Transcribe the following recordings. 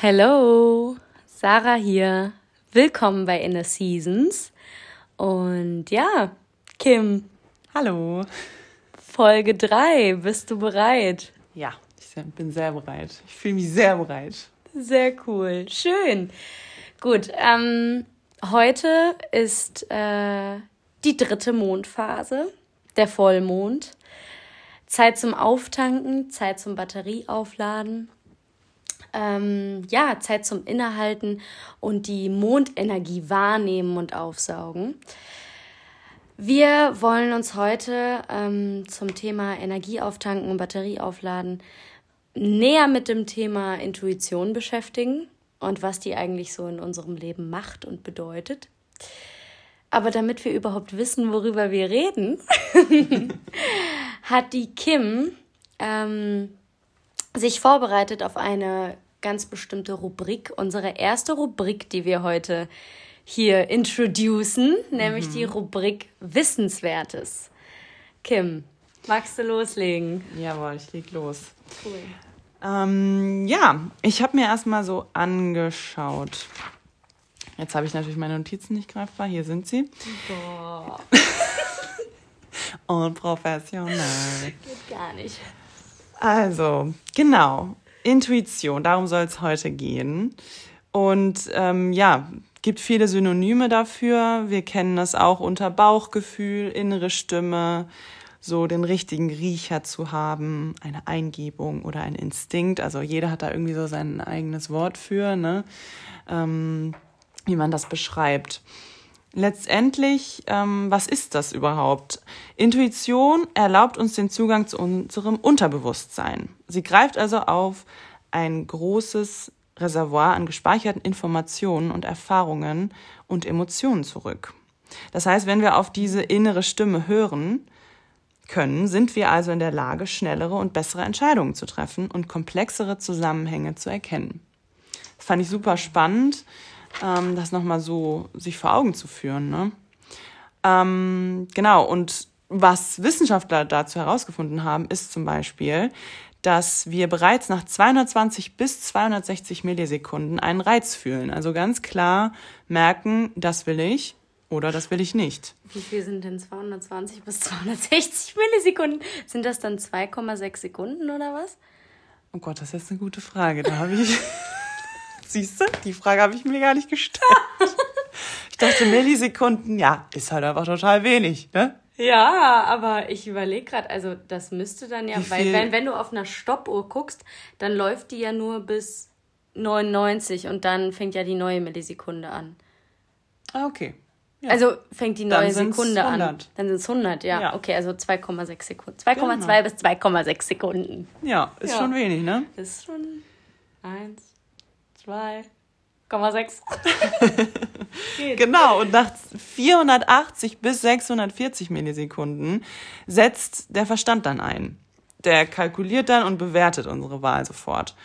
Hello, Sarah hier. Willkommen bei Inner Seasons. Und ja, Kim. Hallo. Folge 3. Bist du bereit? Ja, ich bin sehr bereit. Ich fühle mich sehr bereit. Sehr cool. Schön. Gut, ähm, heute ist äh, die dritte Mondphase, der Vollmond. Zeit zum Auftanken, Zeit zum Batterieaufladen ähm, ja, Zeit zum Innehalten und die Mondenergie wahrnehmen und aufsaugen. Wir wollen uns heute ähm, zum Thema Energieauftanken und Batterieaufladen näher mit dem Thema Intuition beschäftigen und was die eigentlich so in unserem Leben macht und bedeutet. Aber damit wir überhaupt wissen, worüber wir reden, hat die Kim ähm, sich vorbereitet auf eine ganz bestimmte Rubrik, unsere erste Rubrik, die wir heute hier introducen, nämlich mhm. die Rubrik Wissenswertes. Kim, magst du loslegen? Jawohl, ich leg los. Cool. Ähm, ja, ich habe mir erstmal so angeschaut. Jetzt habe ich natürlich meine Notizen nicht greifbar. Hier sind sie. Boah. Und professionell. Geht gar nicht. Also, genau. Intuition, darum soll es heute gehen. Und ähm, ja, gibt viele Synonyme dafür. Wir kennen das auch unter Bauchgefühl, innere Stimme, so den richtigen Riecher zu haben, eine Eingebung oder ein Instinkt. Also jeder hat da irgendwie so sein eigenes Wort für, ne? Ähm, wie man das beschreibt. Letztendlich, ähm, was ist das überhaupt? Intuition erlaubt uns den Zugang zu unserem Unterbewusstsein. Sie greift also auf ein großes Reservoir an gespeicherten Informationen und Erfahrungen und Emotionen zurück. Das heißt, wenn wir auf diese innere Stimme hören können, sind wir also in der Lage, schnellere und bessere Entscheidungen zu treffen und komplexere Zusammenhänge zu erkennen. Das fand ich super spannend ähm, das nochmal so sich vor Augen zu führen. Ne? Ähm, genau, und was Wissenschaftler dazu herausgefunden haben, ist zum Beispiel, dass wir bereits nach 220 bis 260 Millisekunden einen Reiz fühlen. Also ganz klar merken, das will ich oder das will ich nicht. Wie viel sind denn 220 bis 260 Millisekunden? Sind das dann 2,6 Sekunden oder was? Oh Gott, das ist jetzt eine gute Frage. Da habe ich. Siehst du, die Frage habe ich mir gar nicht gestellt. ich dachte, Millisekunden, ja, ist halt einfach total wenig, ne? Ja, aber ich überlege gerade, also das müsste dann ja, weil wenn, wenn du auf einer Stoppuhr guckst, dann läuft die ja nur bis 99 und dann fängt ja die neue Millisekunde an. Ah, okay. Ja. Also fängt die neue Sekunde 100. an. Dann sind es 100, ja. ja. Okay, also 2,6 Sekunden. 2,2 genau. bis 2,6 Sekunden. Ja, ist ja. schon wenig, ne? Ist schon eins, 2,6. genau, und nach 480 bis 640 Millisekunden setzt der Verstand dann ein. Der kalkuliert dann und bewertet unsere Wahl sofort.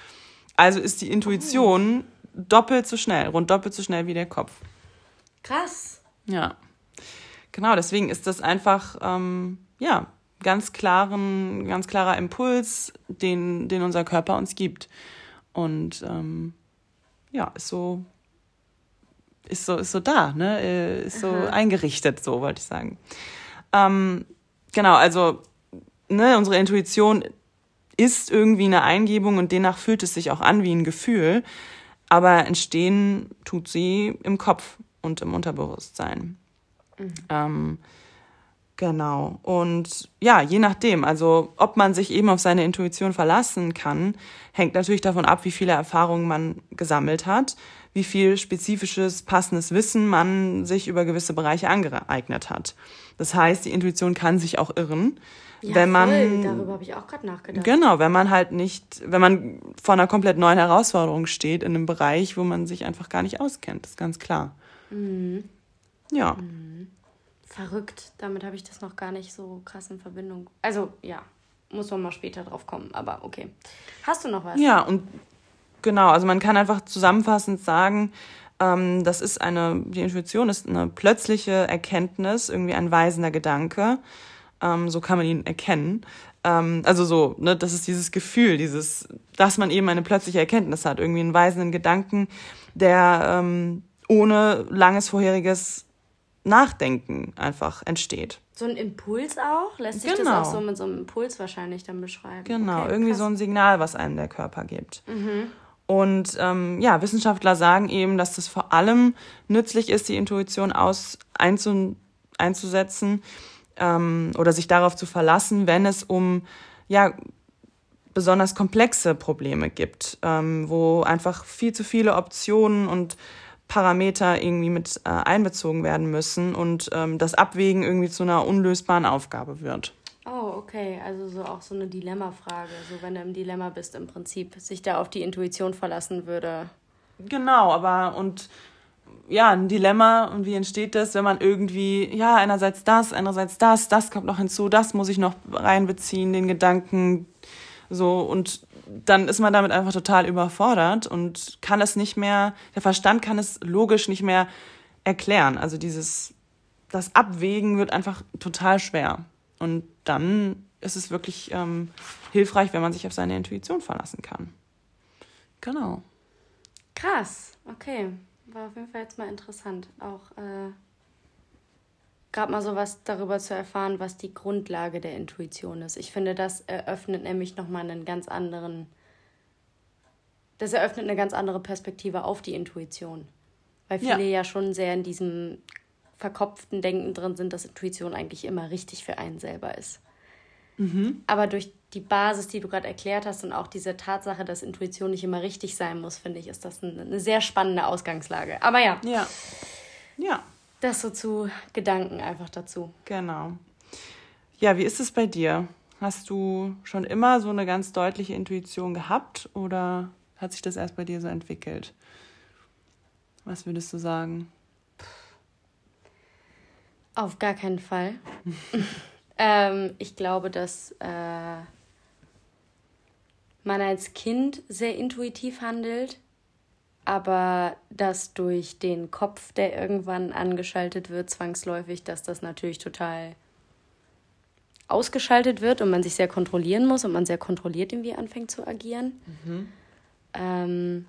Also ist die Intuition oh. doppelt so schnell, rund doppelt so schnell wie der Kopf. Krass. Ja. Genau, deswegen ist das einfach, ähm, ja, ganz klaren, ganz klarer Impuls, den, den unser Körper uns gibt. Und ähm, ja, ist so, ist so, ist so da, ne? Äh, ist so Aha. eingerichtet, so wollte ich sagen. Ähm, genau, also ne, unsere Intuition ist irgendwie eine Eingebung und demnach fühlt es sich auch an wie ein Gefühl, aber entstehen tut sie im Kopf und im Unterbewusstsein. Mhm. Ähm, genau. Und ja, je nachdem, also ob man sich eben auf seine Intuition verlassen kann, hängt natürlich davon ab, wie viele Erfahrungen man gesammelt hat, wie viel spezifisches, passendes Wissen man sich über gewisse Bereiche angeeignet hat. Das heißt, die Intuition kann sich auch irren. Ja, wenn man voll. darüber habe ich auch gerade nachgedacht. Genau, wenn man halt nicht, wenn man vor einer komplett neuen Herausforderung steht in einem Bereich, wo man sich einfach gar nicht auskennt, ist ganz klar. Mhm. Ja. Mhm. Verrückt, damit habe ich das noch gar nicht so krass in Verbindung. Also ja, muss man mal später drauf kommen, aber okay. Hast du noch was? Ja, und genau, also man kann einfach zusammenfassend sagen, ähm, das ist eine, die Intuition ist eine plötzliche Erkenntnis, irgendwie ein weisender Gedanke. Ähm, so kann man ihn erkennen. ähm, also so, ne, das ist dieses Gefühl, dieses, dass man eben eine plötzliche Erkenntnis hat, irgendwie einen weisenden Gedanken, der ähm, ohne langes vorheriges Nachdenken einfach entsteht. So ein Impuls auch? Lässt sich genau. das auch so mit so einem Impuls wahrscheinlich dann beschreiben? Genau, okay, irgendwie so ein Signal, was einem der Körper gibt. Mhm. Und ähm, ja, Wissenschaftler sagen eben, dass das vor allem nützlich ist, die Intuition aus einzu, einzusetzen ähm, oder sich darauf zu verlassen, wenn es um ja besonders komplexe Probleme gibt, ähm, wo einfach viel zu viele Optionen und Parameter irgendwie mit äh, einbezogen werden müssen und ähm, das Abwägen irgendwie zu einer unlösbaren Aufgabe wird. Oh, okay. Also so auch so eine Dilemmafrage. So wenn du im Dilemma bist im Prinzip, sich da auf die Intuition verlassen würde. Genau, aber und ja, ein Dilemma und wie entsteht das, wenn man irgendwie, ja, einerseits das, andererseits das, das kommt noch hinzu, das muss ich noch reinbeziehen, den Gedanken, so und dann ist man damit einfach total überfordert und kann es nicht mehr, der Verstand kann es logisch nicht mehr erklären. Also dieses, das Abwägen wird einfach total schwer. Und dann ist es wirklich ähm, hilfreich, wenn man sich auf seine Intuition verlassen kann. Genau. Krass, okay. War auf jeden Fall jetzt mal interessant. Auch äh, gerade mal so was darüber zu erfahren, was die Grundlage der Intuition ist. Ich finde, das eröffnet nämlich nochmal einen ganz anderen, das eröffnet eine ganz andere Perspektive auf die Intuition. Weil viele ja, ja schon sehr in diesem verkopften Denken drin sind, dass Intuition eigentlich immer richtig für einen selber ist. Mhm. Aber durch die Basis, die du gerade erklärt hast und auch diese Tatsache, dass Intuition nicht immer richtig sein muss, finde ich, ist das eine, eine sehr spannende Ausgangslage. Aber ja. Ja. Ja. Das so zu Gedanken einfach dazu. Genau. Ja, wie ist es bei dir? Hast du schon immer so eine ganz deutliche Intuition gehabt oder hat sich das erst bei dir so entwickelt? Was würdest du sagen? Auf gar keinen Fall. ähm, ich glaube, dass äh, man als Kind sehr intuitiv handelt, aber dass durch den Kopf, der irgendwann angeschaltet wird, zwangsläufig, dass das natürlich total ausgeschaltet wird und man sich sehr kontrollieren muss und man sehr kontrolliert irgendwie anfängt zu agieren. Mhm. Ähm,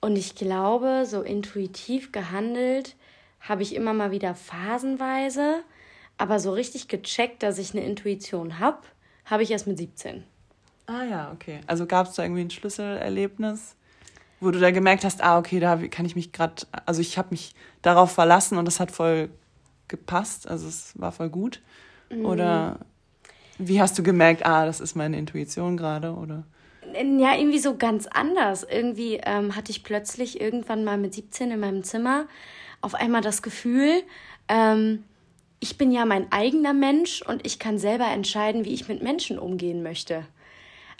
und ich glaube, so intuitiv gehandelt habe ich immer mal wieder phasenweise, aber so richtig gecheckt, dass ich eine Intuition habe, habe ich erst mit 17. Ah ja, okay. Also gab es da irgendwie ein Schlüsselerlebnis, wo du da gemerkt hast, ah okay, da kann ich mich gerade, also ich habe mich darauf verlassen und das hat voll gepasst, also es war voll gut. Mhm. Oder wie hast du gemerkt, ah, das ist meine Intuition gerade, oder? Ja, irgendwie so ganz anders. Irgendwie ähm, hatte ich plötzlich irgendwann mal mit 17 in meinem Zimmer auf einmal das Gefühl, ähm, ich bin ja mein eigener Mensch und ich kann selber entscheiden, wie ich mit Menschen umgehen möchte.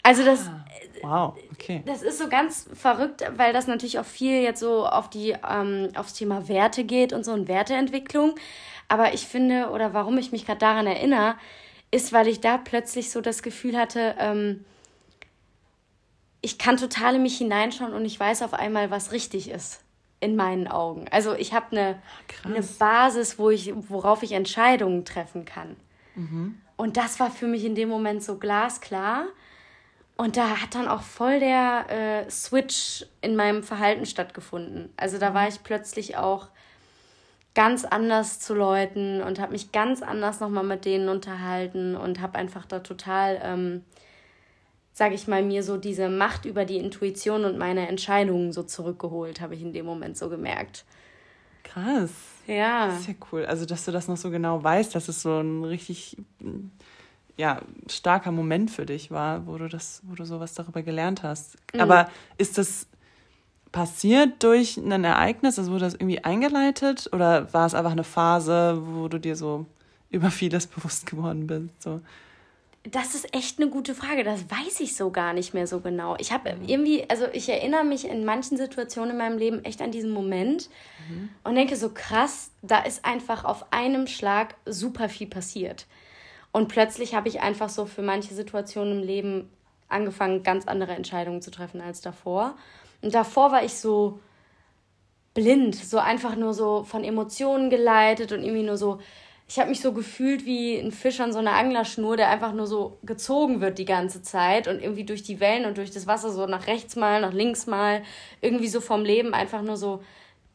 Also das, ah, wow, okay. das ist so ganz verrückt, weil das natürlich auch viel jetzt so auf die ähm, aufs Thema Werte geht und so eine Werteentwicklung. Aber ich finde oder warum ich mich gerade daran erinnere, ist, weil ich da plötzlich so das Gefühl hatte, ähm, ich kann total in mich hineinschauen und ich weiß auf einmal, was richtig ist in meinen Augen. Also ich habe eine, eine Basis, wo ich, worauf ich Entscheidungen treffen kann. Mhm. Und das war für mich in dem Moment so glasklar. Und da hat dann auch voll der äh, Switch in meinem Verhalten stattgefunden. Also da war ich plötzlich auch ganz anders zu Leuten und habe mich ganz anders nochmal mit denen unterhalten und habe einfach da total ähm, sage ich mal, mir so diese Macht über die Intuition und meine Entscheidungen so zurückgeholt, habe ich in dem Moment so gemerkt. Krass. Ja. Das ist ja cool. Also, dass du das noch so genau weißt, dass es so ein richtig ja, starker Moment für dich war, wo du das, wo du sowas darüber gelernt hast. Mhm. Aber ist das passiert durch ein Ereignis? Also wurde das irgendwie eingeleitet? Oder war es einfach eine Phase, wo du dir so über vieles bewusst geworden bist? So? Das ist echt eine gute Frage. Das weiß ich so gar nicht mehr so genau. Ich habe irgendwie, also ich erinnere mich in manchen Situationen in meinem Leben echt an diesen Moment mhm. und denke so krass, da ist einfach auf einem Schlag super viel passiert. Und plötzlich habe ich einfach so für manche Situationen im Leben angefangen, ganz andere Entscheidungen zu treffen als davor. Und davor war ich so blind, so einfach nur so von Emotionen geleitet und irgendwie nur so ich habe mich so gefühlt wie ein Fisch an so einer Anglerschnur, der einfach nur so gezogen wird die ganze Zeit und irgendwie durch die Wellen und durch das Wasser so nach rechts mal, nach links mal, irgendwie so vom Leben einfach nur so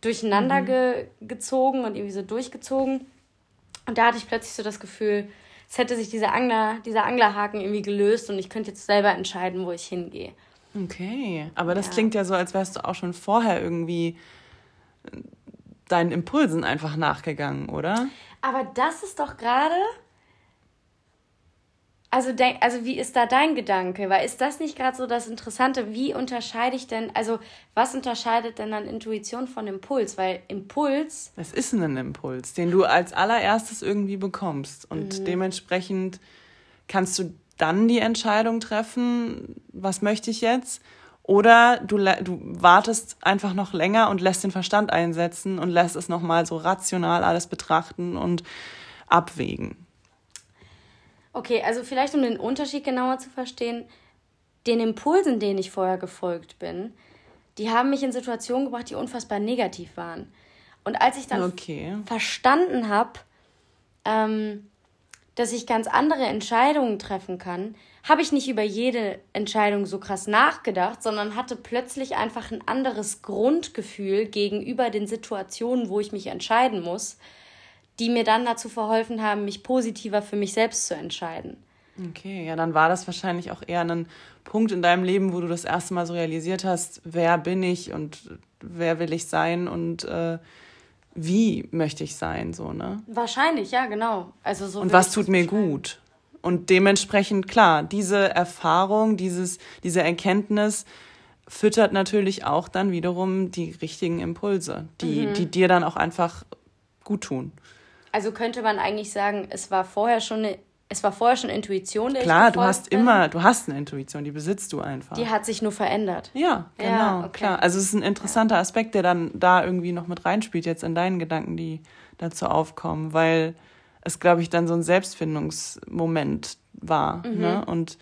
durcheinander mhm. ge gezogen und irgendwie so durchgezogen. Und da hatte ich plötzlich so das Gefühl, es hätte sich dieser Angler, dieser Anglerhaken irgendwie gelöst und ich könnte jetzt selber entscheiden, wo ich hingehe. Okay, aber das ja. klingt ja so, als wärst du auch schon vorher irgendwie deinen Impulsen einfach nachgegangen, oder? Aber das ist doch gerade. Also, also wie ist da dein Gedanke? Weil ist das nicht gerade so das Interessante? Wie unterscheide ich denn, also was unterscheidet denn dann Intuition von Impuls? Weil Impuls. Was ist denn ein Impuls, den du als allererstes irgendwie bekommst? Und mhm. dementsprechend kannst du dann die Entscheidung treffen, was möchte ich jetzt? Oder du, du wartest einfach noch länger und lässt den Verstand einsetzen und lässt es nochmal so rational alles betrachten und abwägen. Okay, also vielleicht um den Unterschied genauer zu verstehen, den Impulsen, denen ich vorher gefolgt bin, die haben mich in Situationen gebracht, die unfassbar negativ waren. Und als ich dann okay. verstanden habe, ähm, dass ich ganz andere Entscheidungen treffen kann, habe ich nicht über jede Entscheidung so krass nachgedacht, sondern hatte plötzlich einfach ein anderes Grundgefühl gegenüber den Situationen, wo ich mich entscheiden muss, die mir dann dazu verholfen haben, mich positiver für mich selbst zu entscheiden. Okay, ja, dann war das wahrscheinlich auch eher ein Punkt in deinem Leben, wo du das erste Mal so realisiert hast, wer bin ich und wer will ich sein und äh, wie möchte ich sein, so, ne? Wahrscheinlich, ja, genau. Also so und was tut mir gut? Und dementsprechend, klar, diese Erfahrung, dieses, diese Erkenntnis füttert natürlich auch dann wiederum die richtigen Impulse, die, mhm. die dir dann auch einfach gut tun. Also könnte man eigentlich sagen, es war vorher schon eine es war vorher schon Intuition, der Klar, du hast bin. immer, du hast eine Intuition, die besitzt du einfach. Die hat sich nur verändert. Ja, genau, ja, okay. klar. Also es ist ein interessanter ja. Aspekt, der dann da irgendwie noch mit reinspielt, jetzt in deinen Gedanken, die dazu aufkommen, weil es, glaube ich, dann so ein Selbstfindungsmoment war. Mhm. Ne? Und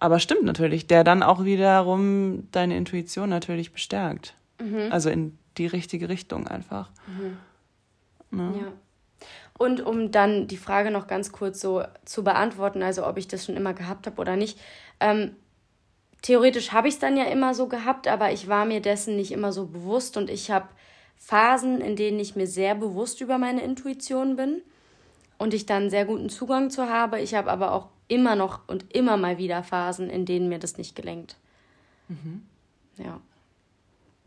aber stimmt natürlich, der dann auch wiederum deine Intuition natürlich bestärkt. Mhm. Also in die richtige Richtung einfach. Mhm. Ne? Ja. Und um dann die Frage noch ganz kurz so zu beantworten, also ob ich das schon immer gehabt habe oder nicht. Ähm, theoretisch habe ich es dann ja immer so gehabt, aber ich war mir dessen nicht immer so bewusst und ich habe Phasen, in denen ich mir sehr bewusst über meine Intuition bin und ich dann sehr guten Zugang zu habe. Ich habe aber auch immer noch und immer mal wieder Phasen, in denen mir das nicht gelingt. Mhm. Ja.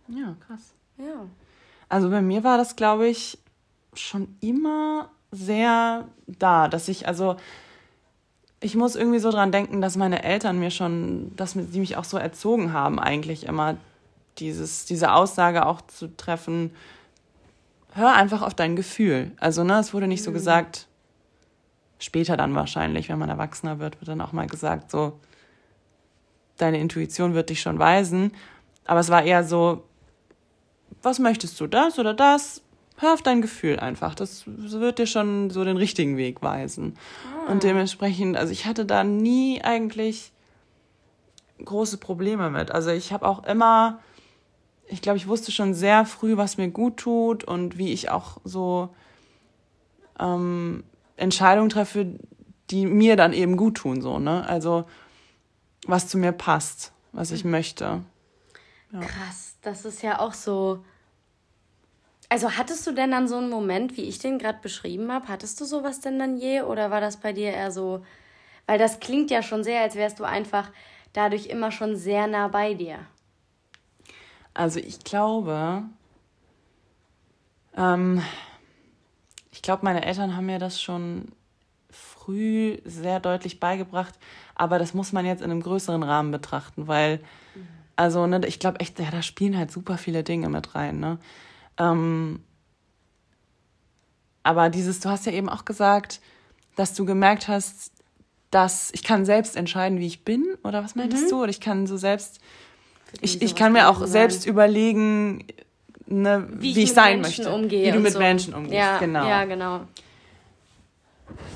Ja, krass. Ja. Also bei mir war das, glaube ich, schon immer sehr da, dass ich, also ich muss irgendwie so dran denken, dass meine Eltern mir schon, dass sie mich auch so erzogen haben, eigentlich immer dieses, diese Aussage auch zu treffen, hör einfach auf dein Gefühl. Also, ne, es wurde nicht so mhm. gesagt, später dann wahrscheinlich, wenn man erwachsener wird, wird dann auch mal gesagt, so, deine Intuition wird dich schon weisen. Aber es war eher so, was möchtest du, das oder das? Hör auf dein Gefühl einfach. Das wird dir schon so den richtigen Weg weisen. Ah. Und dementsprechend, also ich hatte da nie eigentlich große Probleme mit. Also ich habe auch immer, ich glaube, ich wusste schon sehr früh, was mir gut tut und wie ich auch so ähm, Entscheidungen treffe, die mir dann eben gut tun, so, ne? Also was zu mir passt, was ich möchte. Ja. Krass, das ist ja auch so also hattest du denn dann so einen Moment, wie ich den gerade beschrieben habe? Hattest du sowas denn dann je oder war das bei dir eher so? Weil das klingt ja schon sehr, als wärst du einfach dadurch immer schon sehr nah bei dir. Also ich glaube, ähm, ich glaube, meine Eltern haben mir das schon früh sehr deutlich beigebracht, aber das muss man jetzt in einem größeren Rahmen betrachten, weil, mhm. also, ne, ich glaube echt, ja, da spielen halt super viele Dinge mit rein, ne? Ähm, aber dieses, du hast ja eben auch gesagt, dass du gemerkt hast, dass ich kann selbst entscheiden, wie ich bin, oder was meintest mhm. du? Oder ich kann so selbst, ich, ich kann mir auch selbst überlegen, ne, wie, wie ich, ich sein Menschen möchte. Umgehe wie du mit so. Menschen umgehst, ja, genau. Ja, genau.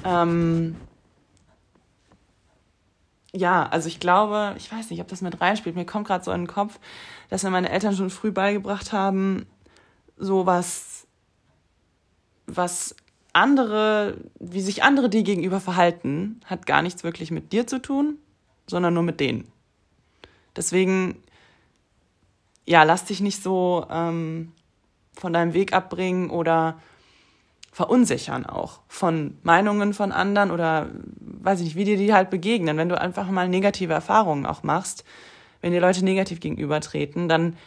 Ähm, ja, also ich glaube, ich weiß nicht, ob das mit reinspielt. Mir kommt gerade so in den Kopf, dass mir meine Eltern schon früh beigebracht haben, so was, was andere, wie sich andere dir gegenüber verhalten, hat gar nichts wirklich mit dir zu tun, sondern nur mit denen. Deswegen, ja, lass dich nicht so ähm, von deinem Weg abbringen oder verunsichern auch von Meinungen von anderen oder weiß ich nicht, wie dir die halt begegnen. Wenn du einfach mal negative Erfahrungen auch machst, wenn dir Leute negativ gegenübertreten, dann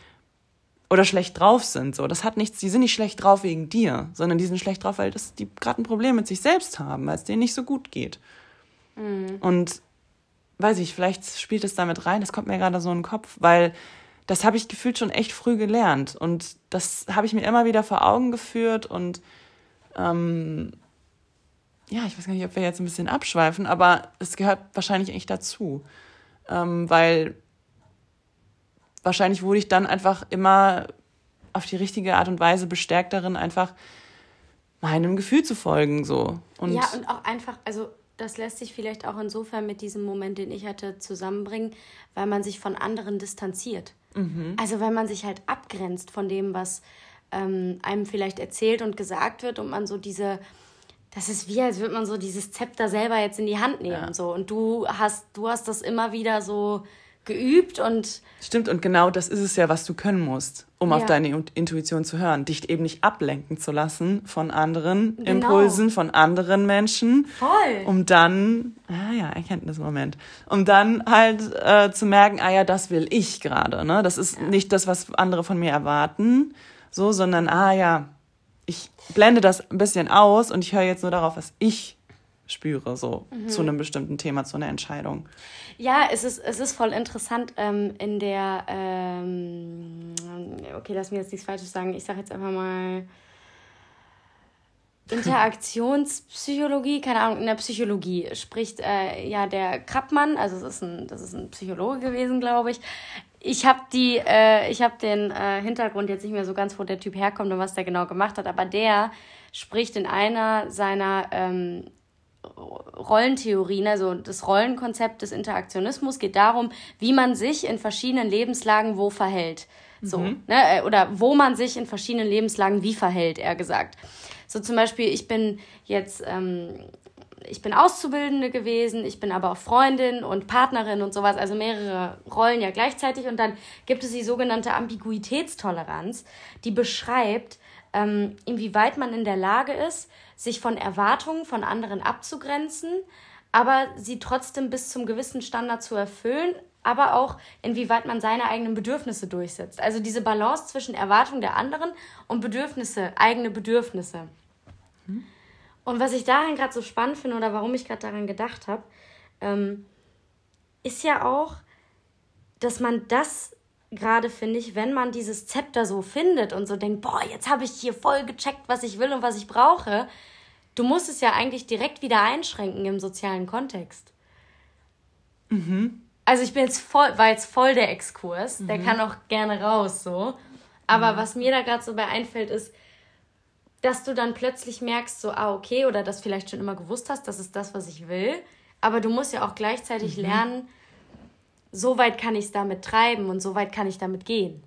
oder schlecht drauf sind, so, das hat nichts, die sind nicht schlecht drauf wegen dir, sondern die sind schlecht drauf, weil das, die gerade ein Problem mit sich selbst haben, weil es denen nicht so gut geht. Mhm. Und weiß ich, vielleicht spielt es damit rein, das kommt mir gerade so in den Kopf, weil das habe ich gefühlt schon echt früh gelernt und das habe ich mir immer wieder vor Augen geführt und ähm, ja, ich weiß gar nicht, ob wir jetzt ein bisschen abschweifen, aber es gehört wahrscheinlich echt dazu, ähm, weil wahrscheinlich wurde ich dann einfach immer auf die richtige Art und Weise bestärkt darin, einfach meinem Gefühl zu folgen, so. Und ja, und auch einfach, also das lässt sich vielleicht auch insofern mit diesem Moment, den ich hatte, zusammenbringen, weil man sich von anderen distanziert. Mhm. Also weil man sich halt abgrenzt von dem, was ähm, einem vielleicht erzählt und gesagt wird und man so diese, das ist wie, als würde man so dieses Zepter selber jetzt in die Hand nehmen. Ja. So. Und du hast, du hast das immer wieder so geübt und. Stimmt, und genau das ist es ja, was du können musst, um ja. auf deine Intuition zu hören. Dich eben nicht ablenken zu lassen von anderen genau. Impulsen, von anderen Menschen. Voll. Um dann, ah ja, Erkenntnismoment, um dann halt äh, zu merken, ah ja, das will ich gerade. Ne? Das ist ja. nicht das, was andere von mir erwarten, so, sondern, ah ja, ich blende das ein bisschen aus und ich höre jetzt nur darauf, was ich spüre, so mhm. zu einem bestimmten Thema, zu einer Entscheidung. Ja, es ist, es ist voll interessant ähm, in der, ähm, okay, lass mir jetzt nichts Falsches sagen, ich sage jetzt einfach mal Interaktionspsychologie, keine Ahnung, in der Psychologie spricht äh, ja der Krappmann, also das ist ein, das ist ein Psychologe gewesen, glaube ich. Ich habe die, äh, ich habe den äh, Hintergrund jetzt nicht mehr so ganz, wo der Typ herkommt und was der genau gemacht hat, aber der spricht in einer seiner ähm, Rollentheorien, also das Rollenkonzept des Interaktionismus geht darum, wie man sich in verschiedenen Lebenslagen wo verhält. So, mhm. ne, äh, oder wo man sich in verschiedenen Lebenslagen wie verhält, eher gesagt. So zum Beispiel, ich bin jetzt, ähm, ich bin Auszubildende gewesen, ich bin aber auch Freundin und Partnerin und sowas, also mehrere Rollen ja gleichzeitig. Und dann gibt es die sogenannte Ambiguitätstoleranz, die beschreibt, ähm, inwieweit man in der Lage ist, sich von Erwartungen von anderen abzugrenzen, aber sie trotzdem bis zum gewissen Standard zu erfüllen, aber auch inwieweit man seine eigenen Bedürfnisse durchsetzt. Also diese Balance zwischen Erwartungen der anderen und Bedürfnisse, eigene Bedürfnisse. Hm. Und was ich daran gerade so spannend finde oder warum ich gerade daran gedacht habe, ähm, ist ja auch, dass man das gerade finde ich, wenn man dieses Zepter so findet und so denkt, boah, jetzt habe ich hier voll gecheckt, was ich will und was ich brauche, du musst es ja eigentlich direkt wieder einschränken im sozialen Kontext. Mhm. Also ich bin jetzt voll, war jetzt voll der Exkurs, mhm. der kann auch gerne raus so. Aber mhm. was mir da gerade so bei einfällt, ist, dass du dann plötzlich merkst, so, ah, okay, oder das vielleicht schon immer gewusst hast, das ist das, was ich will. Aber du musst ja auch gleichzeitig mhm. lernen, so weit kann ich es damit treiben und so weit kann ich damit gehen.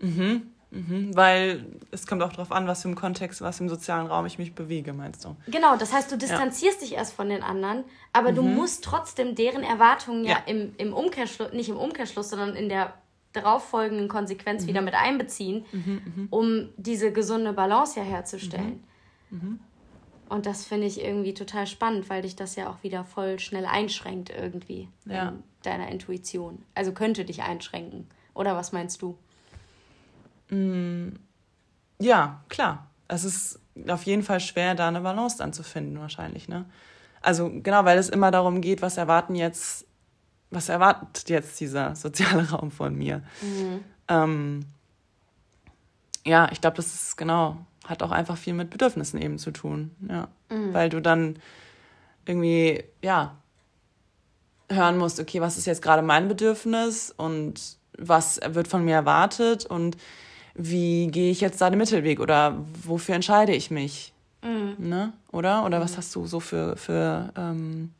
Mhm. Mhm, weil es kommt auch darauf an, was im Kontext, was im sozialen Raum ich mich bewege, meinst du? Genau, das heißt, du distanzierst ja. dich erst von den anderen, aber mhm. du musst trotzdem deren Erwartungen ja, ja im, im Umkehrschluss, nicht im Umkehrschluss, sondern in der darauffolgenden Konsequenz mhm. wieder mit einbeziehen, mhm, mhm. um diese gesunde Balance ja herzustellen. Mhm. Und das finde ich irgendwie total spannend, weil dich das ja auch wieder voll schnell einschränkt irgendwie ja. in deiner Intuition. Also könnte dich einschränken. Oder was meinst du? Ja, klar. Es ist auf jeden Fall schwer, da eine Balance dann zu finden, wahrscheinlich, ne? Also genau, weil es immer darum geht, was erwarten jetzt, was erwartet jetzt dieser soziale Raum von mir? Mhm. Ähm, ja, ich glaube, das ist genau hat auch einfach viel mit Bedürfnissen eben zu tun. Ja. Mhm. Weil du dann irgendwie, ja, hören musst, okay, was ist jetzt gerade mein Bedürfnis und was wird von mir erwartet und wie gehe ich jetzt da den Mittelweg oder wofür entscheide ich mich? Mhm. Ne? Oder? Oder mhm. was hast du so für, für ähm,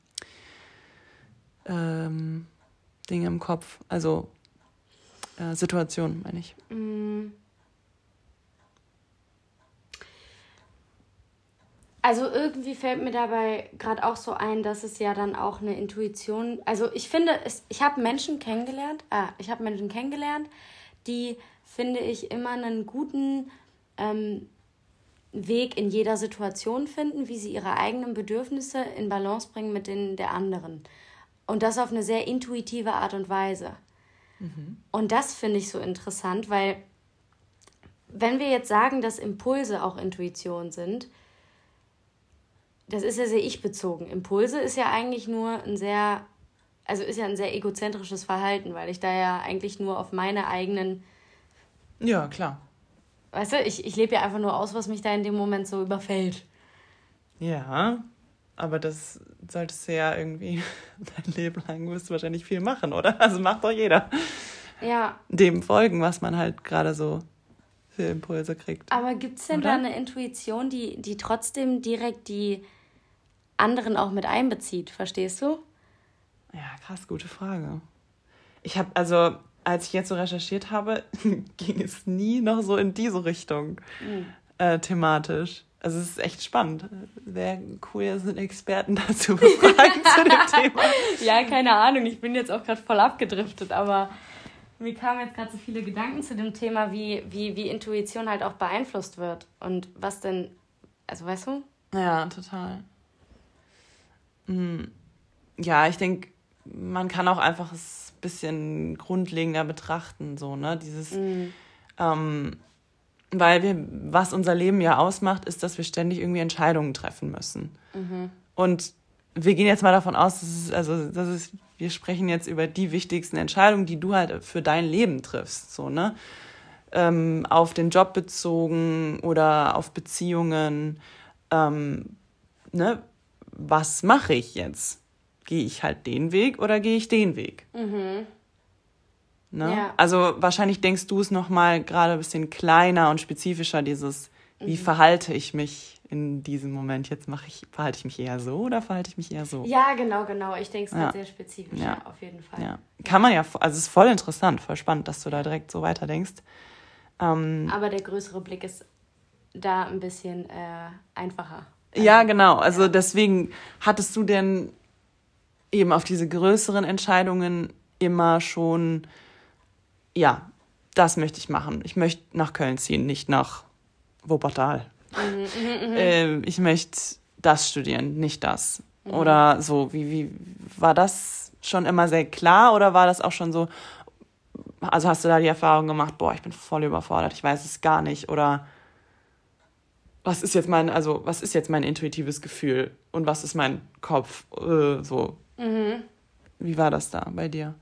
ähm, Dinge im Kopf? Also äh, Situationen, meine ich. Mhm. Also irgendwie fällt mir dabei gerade auch so ein, dass es ja dann auch eine Intuition. Also ich finde, es, ich habe Menschen kennengelernt, ah, ich habe Menschen kennengelernt, die finde ich immer einen guten ähm, Weg in jeder Situation finden, wie sie ihre eigenen Bedürfnisse in Balance bringen mit denen der anderen. Und das auf eine sehr intuitive Art und Weise. Mhm. Und das finde ich so interessant, weil wenn wir jetzt sagen, dass Impulse auch Intuition sind, das ist ja sehr ich-bezogen. Impulse ist ja eigentlich nur ein sehr, also ist ja ein sehr egozentrisches Verhalten, weil ich da ja eigentlich nur auf meine eigenen. Ja, klar. Weißt du, ich, ich lebe ja einfach nur aus, was mich da in dem Moment so überfällt. Ja, aber das solltest du ja irgendwie dein Leben lang wirst du wahrscheinlich viel machen, oder? Also macht doch jeder. Ja. Dem folgen, was man halt gerade so für Impulse kriegt. Aber gibt es denn oder? da eine Intuition, die, die trotzdem direkt die anderen auch mit einbezieht, verstehst du? Ja, krass, gute Frage. Ich habe, also, als ich jetzt so recherchiert habe, ging es nie noch so in diese Richtung mhm. äh, thematisch. Also es ist echt spannend. Wäre cool, sind Experten dazu befragen zu dem Thema. Ja, keine Ahnung. Ich bin jetzt auch gerade voll abgedriftet, aber mir kamen jetzt gerade so viele Gedanken zu dem Thema, wie, wie, wie Intuition halt auch beeinflusst wird. Und was denn, also weißt du? Ja, total. Hm. Ja, ich denke, man kann auch einfach es bisschen grundlegender betrachten, so, ne? Dieses, mhm. ähm, weil wir, was unser Leben ja ausmacht, ist, dass wir ständig irgendwie Entscheidungen treffen müssen. Mhm. Und wir gehen jetzt mal davon aus, dass es, also, das ist, wir sprechen jetzt über die wichtigsten Entscheidungen, die du halt für dein Leben triffst, so, ne? Ähm, auf den Job bezogen oder auf Beziehungen, ähm, ne? was mache ich jetzt? Gehe ich halt den Weg oder gehe ich den Weg? Mhm. Ne? Ja. Also wahrscheinlich denkst du es nochmal gerade ein bisschen kleiner und spezifischer, dieses, mhm. wie verhalte ich mich in diesem Moment? Jetzt mache ich, verhalte ich mich eher so oder verhalte ich mich eher so? Ja, genau, genau. Ich denke es ja. sehr spezifisch, ja. auf jeden Fall. Ja. Kann man ja, also es ist voll interessant, voll spannend, dass du da direkt so weiterdenkst. Ähm, Aber der größere Blick ist da ein bisschen äh, einfacher. Ja, genau. Also deswegen hattest du denn eben auf diese größeren Entscheidungen immer schon, ja, das möchte ich machen. Ich möchte nach Köln ziehen, nicht nach Wuppertal. Mhm, äh, ich möchte das studieren, nicht das. Mhm. Oder so, wie, wie war das schon immer sehr klar oder war das auch schon so, also hast du da die Erfahrung gemacht, boah, ich bin voll überfordert, ich weiß es gar nicht oder was ist jetzt mein, also was ist jetzt mein intuitives Gefühl und was ist mein Kopf, äh, so. Mhm. Wie war das da bei dir?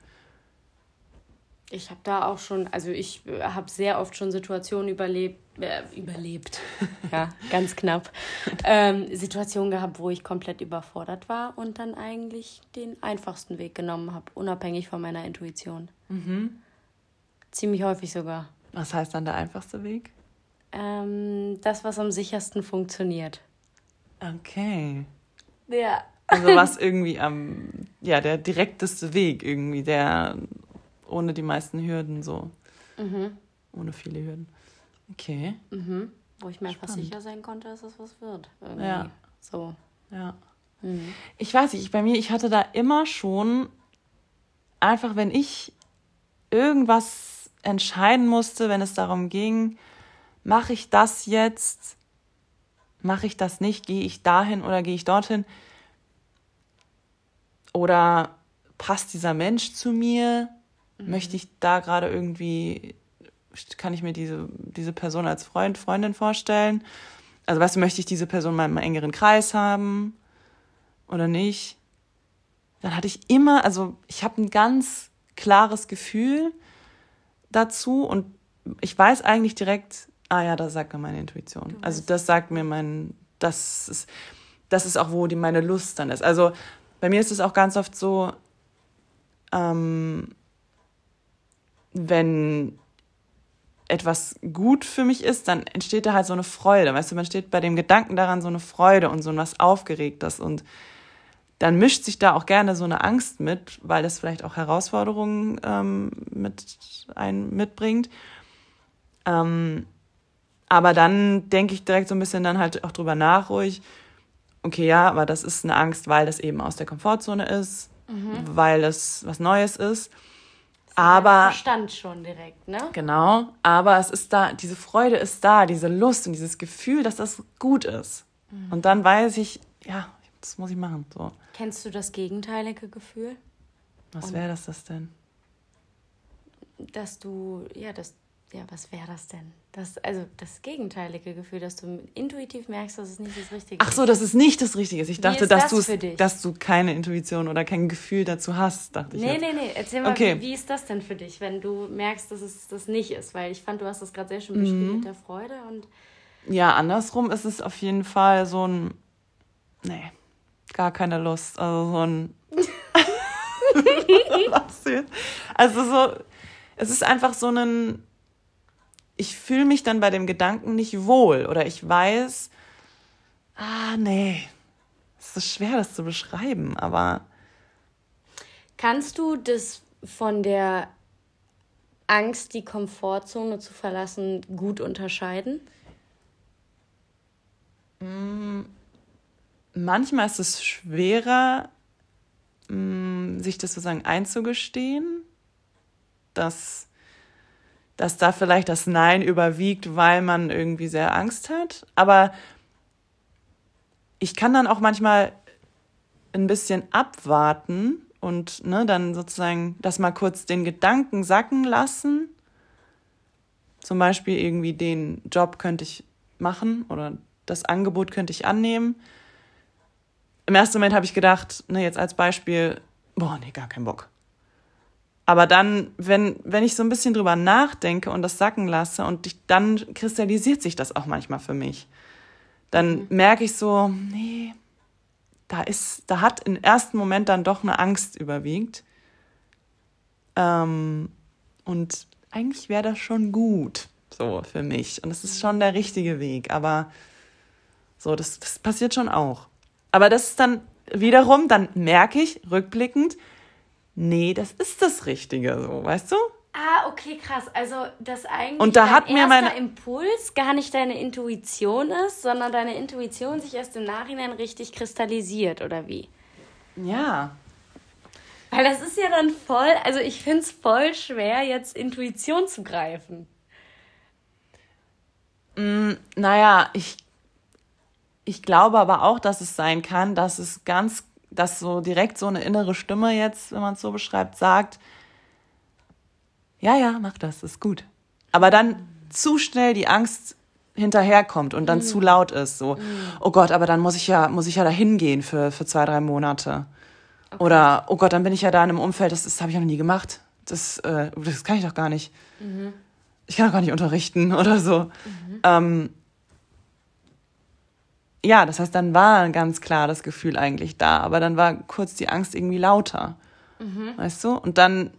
Ich habe da auch schon, also ich äh, habe sehr oft schon Situationen überlebt, äh, überlebt, ja, ganz knapp, ähm, Situationen gehabt, wo ich komplett überfordert war und dann eigentlich den einfachsten Weg genommen habe, unabhängig von meiner Intuition. Mhm. Ziemlich häufig sogar. Was heißt dann der einfachste Weg? Ähm, das, was am sichersten funktioniert. Okay. Ja. Also was irgendwie am, ja, der direkteste Weg irgendwie, der ohne die meisten Hürden so. Mhm. Ohne viele Hürden. Okay. Mhm. Wo ich mir einfach sicher sein konnte, dass es was wird. Irgendwie. Ja. So. Ja. Mhm. Ich weiß nicht, bei mir, ich hatte da immer schon, einfach wenn ich irgendwas entscheiden musste, wenn es darum ging, mache ich das jetzt, mache ich das nicht, gehe ich dahin oder gehe ich dorthin? Oder passt dieser Mensch zu mir? Mhm. Möchte ich da gerade irgendwie, kann ich mir diese, diese Person als Freund, Freundin vorstellen? Also, weißt du, möchte ich diese Person mal im engeren Kreis haben oder nicht? Dann hatte ich immer, also ich habe ein ganz klares Gefühl dazu und ich weiß eigentlich direkt, ah ja, das sagt mir meine Intuition. Also das sagt mir mein, das ist, das ist auch, wo die, meine Lust dann ist. Also bei mir ist es auch ganz oft so, ähm, wenn etwas gut für mich ist, dann entsteht da halt so eine Freude. Weißt du, man steht bei dem Gedanken daran so eine Freude und so was Aufgeregtes. Und dann mischt sich da auch gerne so eine Angst mit, weil das vielleicht auch Herausforderungen ähm, mit ein, mitbringt. Ähm, aber dann denke ich direkt so ein bisschen dann halt auch drüber nach, ruhig, okay, ja, aber das ist eine Angst, weil das eben aus der Komfortzone ist, mhm. weil es was Neues ist. Das aber Verstand schon direkt, ne? Genau, aber es ist da, diese Freude ist da, diese Lust und dieses Gefühl, dass das gut ist. Mhm. Und dann weiß ich, ja, das muss ich machen. So. Kennst du das gegenteilige Gefühl? Was wäre das, das denn? Dass du, ja, das, ja, was wäre das denn? Das, also das gegenteilige Gefühl, dass du intuitiv merkst, dass es nicht das Richtige ist. Ach so, dass es nicht das Richtige ist. Ich Wie dachte, ist dass, das dass du keine Intuition oder kein Gefühl dazu hast, dachte ich. Nee, nee, nee. Erzähl mal, okay. wie, wie, ist das denn für dich, wenn du merkst, dass es das nicht ist? Weil ich fand, du hast das gerade sehr schön beschrieben mhm. mit der Freude und. Ja, andersrum ist es auf jeden Fall so ein. Nee, gar keine Lust. Also so ein. also so. Es ist einfach so ein ich fühle mich dann bei dem Gedanken nicht wohl oder ich weiß, ah, nee, es ist schwer, das zu beschreiben, aber. Kannst du das von der Angst, die Komfortzone zu verlassen, gut unterscheiden? Mm, manchmal ist es schwerer, mm, sich das sozusagen einzugestehen, dass dass da vielleicht das Nein überwiegt, weil man irgendwie sehr Angst hat. Aber ich kann dann auch manchmal ein bisschen abwarten und ne, dann sozusagen das mal kurz den Gedanken sacken lassen. Zum Beispiel irgendwie den Job könnte ich machen oder das Angebot könnte ich annehmen. Im ersten Moment habe ich gedacht, ne, jetzt als Beispiel, boah, nee, gar keinen Bock. Aber dann, wenn, wenn ich so ein bisschen drüber nachdenke und das sacken lasse und ich, dann kristallisiert sich das auch manchmal für mich. Dann mhm. merke ich so, nee, da ist, da hat im ersten Moment dann doch eine Angst überwiegt. Ähm, und eigentlich wäre das schon gut, so für mich. Und es ist schon der richtige Weg. Aber so, das, das passiert schon auch. Aber das ist dann wiederum, dann merke ich rückblickend, nee, das ist das Richtige, so, weißt du? Ah, okay, krass. Also, dass eigentlich und da hat mir mein Impuls gar nicht deine Intuition ist, sondern deine Intuition sich erst im Nachhinein richtig kristallisiert, oder wie? Ja. Weil das ist ja dann voll, also ich finde es voll schwer, jetzt Intuition zu greifen. Mm, naja, ich, ich glaube aber auch, dass es sein kann, dass es ganz dass so direkt so eine innere Stimme jetzt, wenn man es so beschreibt, sagt, ja, ja, mach das, ist gut. Aber dann zu schnell die Angst hinterherkommt und dann mhm. zu laut ist, so, mhm. oh Gott, aber dann muss ich ja, muss ich ja da hingehen für, für zwei, drei Monate. Okay. Oder, oh Gott, dann bin ich ja da in einem Umfeld, das, das habe ich ja noch nie gemacht. Das, äh, das kann ich doch gar nicht. Mhm. Ich kann doch gar nicht unterrichten oder so. Mhm. Ähm, ja, das heißt, dann war ganz klar das Gefühl eigentlich da, aber dann war kurz die Angst irgendwie lauter. Mhm. Weißt du? Und dann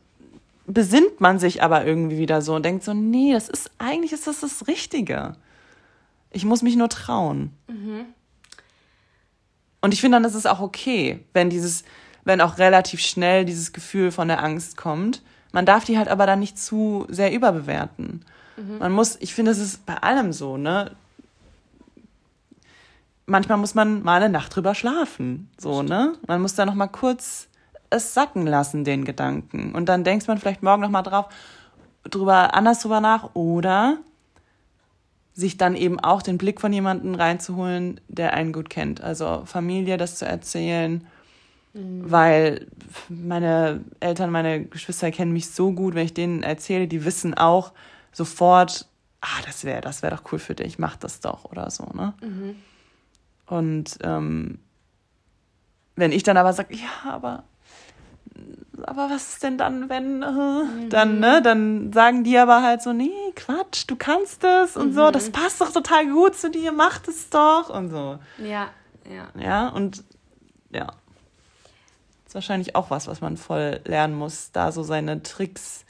besinnt man sich aber irgendwie wieder so und denkt so, nee, das ist eigentlich ist das das Richtige. Ich muss mich nur trauen. Mhm. Und ich finde dann, das ist auch okay, wenn dieses, wenn auch relativ schnell dieses Gefühl von der Angst kommt. Man darf die halt aber dann nicht zu sehr überbewerten. Mhm. Man muss, ich finde, es ist bei allem so, ne? Manchmal muss man mal eine Nacht drüber schlafen. So, ne? Man muss da noch mal kurz es sacken lassen, den Gedanken. Und dann denkst man vielleicht morgen noch mal drauf, drüber, anders drüber nach. Oder sich dann eben auch den Blick von jemandem reinzuholen, der einen gut kennt. Also Familie, das zu erzählen. Mhm. Weil meine Eltern, meine Geschwister kennen mich so gut, wenn ich denen erzähle, die wissen auch sofort, ah, das wäre das wär doch cool für dich, mach das doch oder so, ne? Mhm. Und ähm, wenn ich dann aber sage, ja, aber aber was ist denn dann, wenn, äh, mhm. dann, ne, dann sagen die aber halt so, nee, Quatsch, du kannst es und mhm. so, das passt doch total gut zu dir, mach das doch und so. Ja, ja. Ja, und ja. Das ist wahrscheinlich auch was, was man voll lernen muss, da so seine Tricks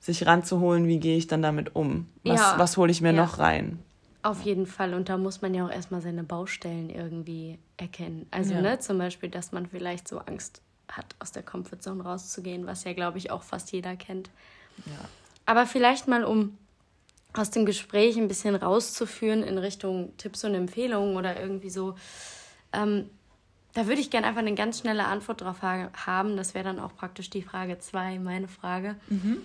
sich ranzuholen, wie gehe ich dann damit um? Was, ja. was hole ich mir ja. noch rein? Auf jeden Fall. Und da muss man ja auch erstmal seine Baustellen irgendwie erkennen. Also, ja. ne, zum Beispiel, dass man vielleicht so Angst hat, aus der Comfortzone rauszugehen, was ja, glaube ich, auch fast jeder kennt. Ja. Aber vielleicht mal, um aus dem Gespräch ein bisschen rauszuführen in Richtung Tipps und Empfehlungen oder irgendwie so, Ähm, da würde ich gerne einfach eine ganz schnelle Antwort drauf ha haben. Das wäre dann auch praktisch die Frage 2, meine Frage. Mhm.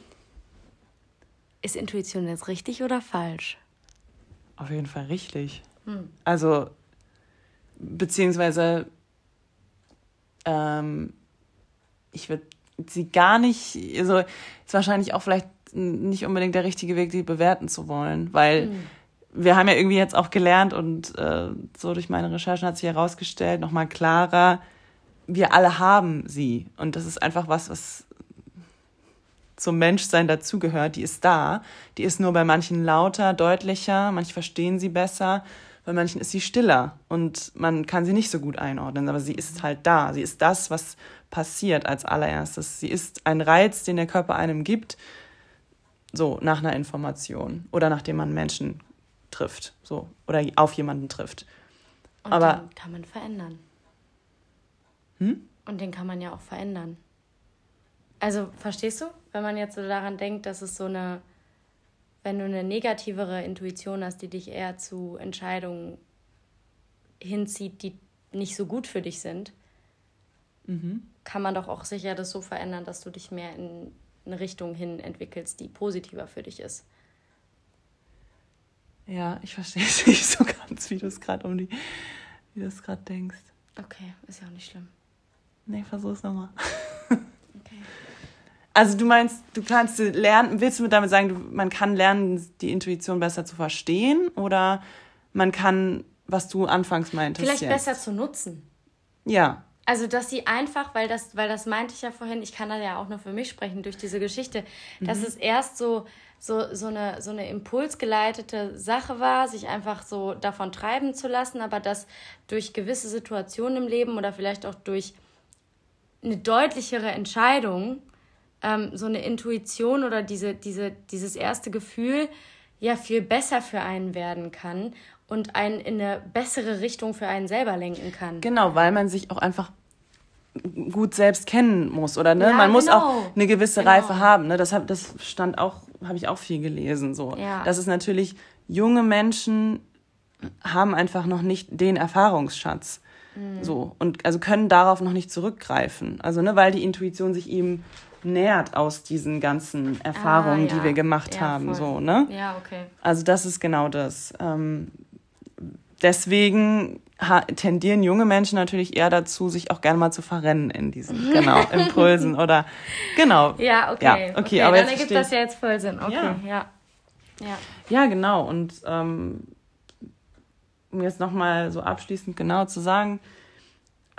Ist Intuition jetzt richtig oder falsch? Auf jeden Fall richtig. Hm. Also, beziehungsweise, ähm, ich würde sie gar nicht, also ist wahrscheinlich auch vielleicht nicht unbedingt der richtige Weg, sie bewerten zu wollen, weil hm. wir haben ja irgendwie jetzt auch gelernt und äh, so durch meine Recherchen hat sich herausgestellt, nochmal klarer, wir alle haben sie und das ist einfach was, was zum Menschsein dazugehört, die ist da. Die ist nur bei manchen lauter, deutlicher, manche verstehen sie besser, bei manchen ist sie stiller und man kann sie nicht so gut einordnen, aber sie ist halt da. Sie ist das, was passiert als allererstes. Sie ist ein Reiz, den der Körper einem gibt, so nach einer Information oder nachdem man Menschen trifft, so oder auf jemanden trifft. Und aber den kann man verändern. Hm? Und den kann man ja auch verändern. Also, verstehst du? Wenn man jetzt so daran denkt, dass es so eine, wenn du eine negativere Intuition hast, die dich eher zu Entscheidungen hinzieht, die nicht so gut für dich sind, mhm. kann man doch auch sicher das so verändern, dass du dich mehr in eine Richtung hin entwickelst, die positiver für dich ist. Ja, ich verstehe es nicht so ganz, wie du es gerade um die, wie du es gerade denkst. Okay, ist ja auch nicht schlimm. Nee, versuch's nochmal. Okay. Also du meinst, du kannst lernen, willst du damit sagen, du, man kann lernen, die Intuition besser zu verstehen oder man kann, was du anfangs meintest, vielleicht jetzt. besser zu nutzen. Ja. Also dass sie einfach, weil das, weil das meinte ich ja vorhin, ich kann da ja auch nur für mich sprechen durch diese Geschichte, mhm. dass es erst so so, so, eine, so eine impulsgeleitete Sache war, sich einfach so davon treiben zu lassen, aber dass durch gewisse Situationen im Leben oder vielleicht auch durch eine deutlichere Entscheidung ähm, so eine Intuition oder diese, diese, dieses erste Gefühl ja viel besser für einen werden kann und einen in eine bessere Richtung für einen selber lenken kann. Genau, weil man sich auch einfach gut selbst kennen muss oder ne ja, man muss genau. auch eine gewisse genau. Reife haben ne das hab, das stand auch habe ich auch viel gelesen so ja. das ist natürlich junge Menschen haben einfach noch nicht den Erfahrungsschatz mhm. so und also können darauf noch nicht zurückgreifen also ne weil die Intuition sich ihm nährt aus diesen ganzen Erfahrungen, ah, ja. die wir gemacht ja, haben. So, ne? Ja, okay. Also das ist genau das. Ähm, deswegen tendieren junge Menschen natürlich eher dazu, sich auch gerne mal zu verrennen in diesen genau, Impulsen oder genau. Ja, okay. Ja, okay, okay aber dann ergibt das ja jetzt voll Sinn. Okay, ja. Ja, ja. ja genau. Und ähm, um jetzt nochmal so abschließend genau zu sagen,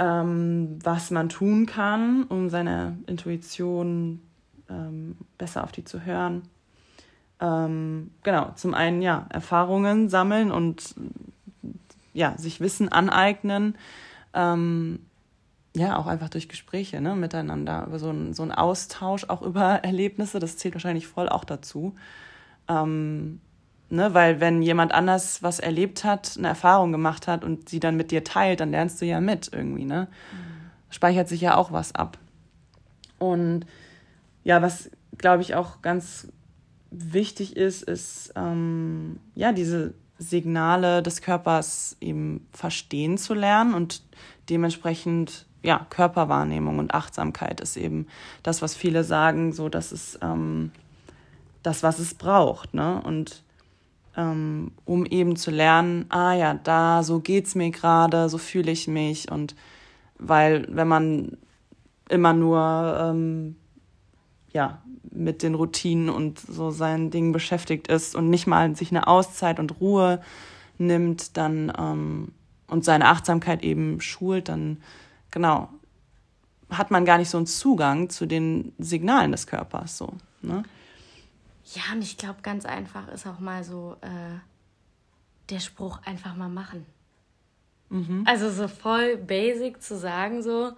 ähm, was man tun kann, um seine Intuition ähm, besser auf die zu hören. Ähm, genau, zum einen ja, Erfahrungen sammeln und ja, sich Wissen aneignen. Ähm, ja, auch einfach durch Gespräche ne, miteinander, über so einen so Austausch, auch über Erlebnisse, das zählt wahrscheinlich voll auch dazu. Ähm, Ne, weil wenn jemand anders was erlebt hat, eine Erfahrung gemacht hat und sie dann mit dir teilt, dann lernst du ja mit irgendwie, ne? Mhm. Speichert sich ja auch was ab. Und ja, was glaube ich auch ganz wichtig ist, ist ähm, ja diese Signale des Körpers eben verstehen zu lernen und dementsprechend ja Körperwahrnehmung und Achtsamkeit ist eben das, was viele sagen, so das ist ähm, das, was es braucht, ne? Und ähm, um eben zu lernen, ah ja, da, so geht's mir gerade, so fühle ich mich. Und weil, wenn man immer nur ähm, ja, mit den Routinen und so seinen Dingen beschäftigt ist und nicht mal sich eine Auszeit und Ruhe nimmt, dann ähm, und seine Achtsamkeit eben schult, dann genau hat man gar nicht so einen Zugang zu den Signalen des Körpers. So, ne? Ja, und ich glaube, ganz einfach ist auch mal so äh, der Spruch einfach mal machen. Mhm. Also so voll basic zu sagen, so.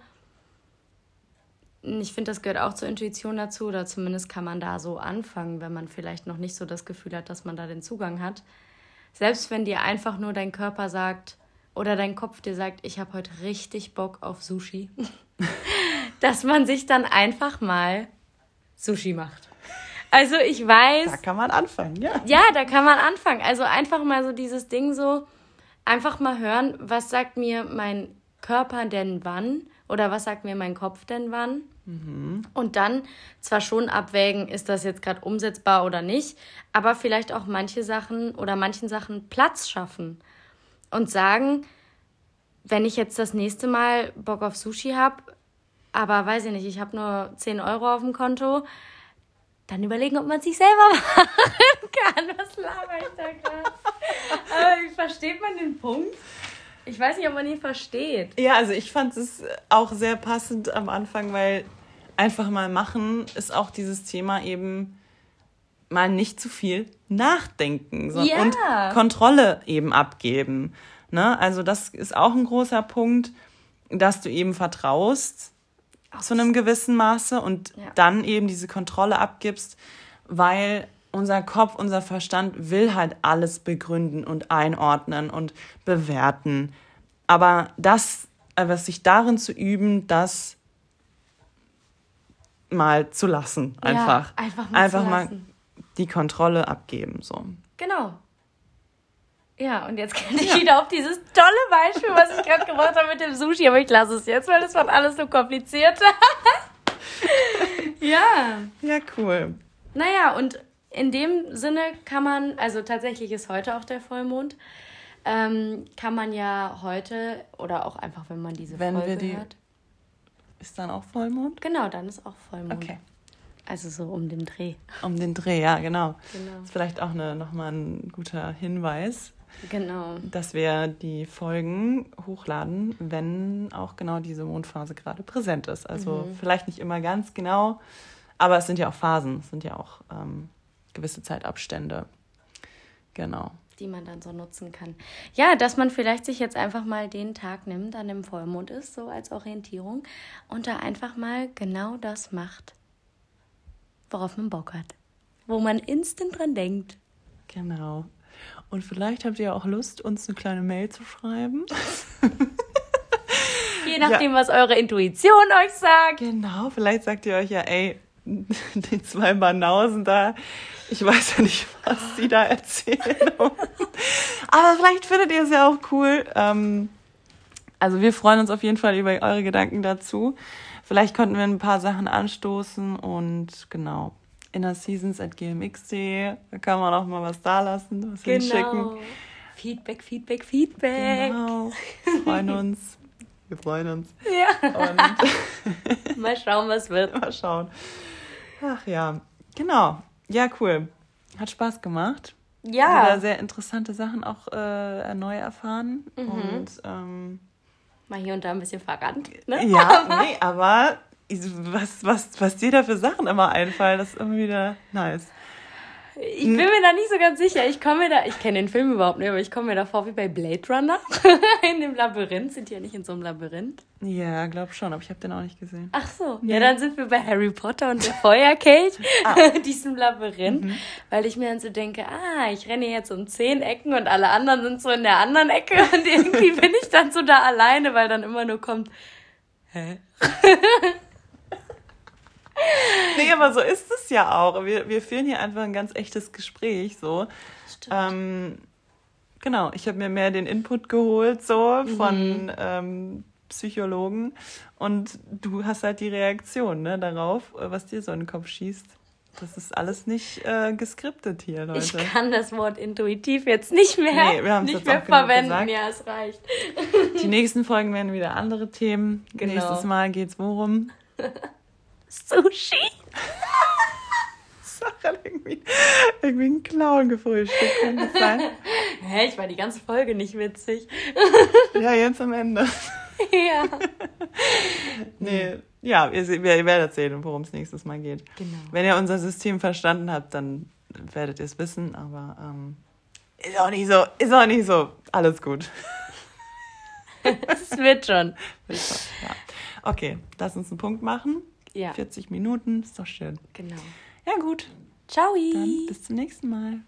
Ich finde, das gehört auch zur Intuition dazu, oder zumindest kann man da so anfangen, wenn man vielleicht noch nicht so das Gefühl hat, dass man da den Zugang hat. Selbst wenn dir einfach nur dein Körper sagt oder dein Kopf dir sagt, ich habe heute richtig Bock auf Sushi, dass man sich dann einfach mal Sushi macht. Also ich weiß. Da kann man anfangen, ja. Ja, da kann man anfangen. Also einfach mal so dieses Ding so, einfach mal hören, was sagt mir mein Körper denn wann oder was sagt mir mein Kopf denn wann? Mhm. Und dann zwar schon abwägen, ist das jetzt gerade umsetzbar oder nicht, aber vielleicht auch manche Sachen oder manchen Sachen Platz schaffen und sagen, wenn ich jetzt das nächste Mal Bock auf Sushi habe, aber weiß ich nicht, ich habe nur 10 Euro auf dem Konto, dann überlegen, ob man sich selber machen kann. Was laber ich da gerade? Aber versteht man den Punkt? Ich weiß nicht, ob man ihn versteht. Ja, also ich fand es auch sehr passend am Anfang, weil einfach mal machen ist auch dieses Thema eben mal nicht zu viel nachdenken ja. und Kontrolle eben abgeben. Ne? Also das ist auch ein großer Punkt, dass du eben vertraust zu einem gewissen Maße und ja. dann eben diese Kontrolle abgibst, weil unser Kopf, unser Verstand will halt alles begründen und einordnen und bewerten. Aber das, aber sich darin zu üben, das mal zu lassen, einfach. Ja, einfach mal, einfach mal die Kontrolle abgeben, so. Genau. Ja, und jetzt kann ich ja. wieder auf dieses tolle Beispiel, was ich gerade gebracht habe mit dem Sushi, aber ich lasse es jetzt, weil das war alles so kompliziert. ja. Ja, cool. Naja, und in dem Sinne kann man, also tatsächlich ist heute auch der Vollmond, ähm, kann man ja heute oder auch einfach, wenn man diese wenn Folge wir die, hört. Ist dann auch Vollmond? Genau, dann ist auch Vollmond. Okay. Also so um den Dreh. Um den Dreh, ja, genau. genau. Das ist vielleicht auch eine, nochmal ein guter Hinweis. Genau. Dass wir die Folgen hochladen, wenn auch genau diese Mondphase gerade präsent ist. Also mhm. vielleicht nicht immer ganz genau, aber es sind ja auch Phasen, es sind ja auch ähm, gewisse Zeitabstände. Genau. Die man dann so nutzen kann. Ja, dass man vielleicht sich jetzt einfach mal den Tag nimmt, an dem Vollmond ist, so als Orientierung, und da einfach mal genau das macht, worauf man Bock hat. Wo man instant dran denkt. Genau. Und vielleicht habt ihr auch Lust, uns eine kleine Mail zu schreiben. Je nachdem, ja. was eure Intuition euch sagt. Genau, vielleicht sagt ihr euch ja, ey, die zwei Banausen da, ich weiß ja nicht, was sie da erzählen. Aber vielleicht findet ihr es ja auch cool. Ähm, also wir freuen uns auf jeden Fall über eure Gedanken dazu. Vielleicht konnten wir ein paar Sachen anstoßen und genau. Inner Seasons at gmx.de, da kann man auch mal was da lassen, was genau. hinschicken. Feedback, Feedback, Feedback. Genau. Wir freuen uns. Wir freuen uns. Ja. Und mal schauen, was wird. Mal schauen. Ach ja, genau. Ja, cool. Hat Spaß gemacht. Ja. Wieder sehr interessante Sachen auch äh, neu erfahren. Mhm. Und ähm, mal hier und da ein bisschen verrannt. Ne? Ja, nee, aber was, was, was dir da für Sachen immer einfallen, das ist immer wieder nice. Ich bin mir da nicht so ganz sicher. Ich komme mir da, ich kenne den Film überhaupt nicht, aber ich komme mir da vor wie bei Blade Runner. in dem Labyrinth. Sind die ja nicht in so einem Labyrinth? Ja, glaub schon, aber ich habe den auch nicht gesehen. Ach so. Ja, dann sind wir bei Harry Potter und der Feuerkelch, ah. diesem Labyrinth. Mhm. Weil ich mir dann so denke, ah, ich renne jetzt um zehn Ecken und alle anderen sind so in der anderen Ecke und irgendwie bin ich dann so da alleine, weil dann immer nur kommt, hä? nee, aber so ist es ja auch. Wir, wir führen hier einfach ein ganz echtes Gespräch. So. Ähm, genau, ich habe mir mehr den Input geholt, so von mhm. ähm, Psychologen. Und du hast halt die Reaktion ne, darauf, was dir so in den Kopf schießt. Das ist alles nicht äh, geskriptet hier, Leute. Ich kann das Wort intuitiv jetzt nicht mehr, nee, wir nicht jetzt mehr verwenden. Ja, es reicht. Die nächsten Folgen werden wieder andere Themen. Genau. Nächstes Mal geht es worum? Sushi. Sache irgendwie, irgendwie ein Clown gefrühstückt. Kann das sein? Hä, ich war die ganze Folge nicht witzig. ja, jetzt am Ende. Ja. nee, ja, ihr, ihr werdet sehen, worum es nächstes Mal geht. Genau. Wenn ihr unser System verstanden habt, dann werdet ihr es wissen, aber ähm, ist auch nicht so, ist auch nicht so. Alles gut. Es wird schon. Wird schon ja. Okay, lass uns einen Punkt machen. Ja. 40 Minuten, ist doch schön. Genau. Ja, gut. Ciao. Dann bis zum nächsten Mal.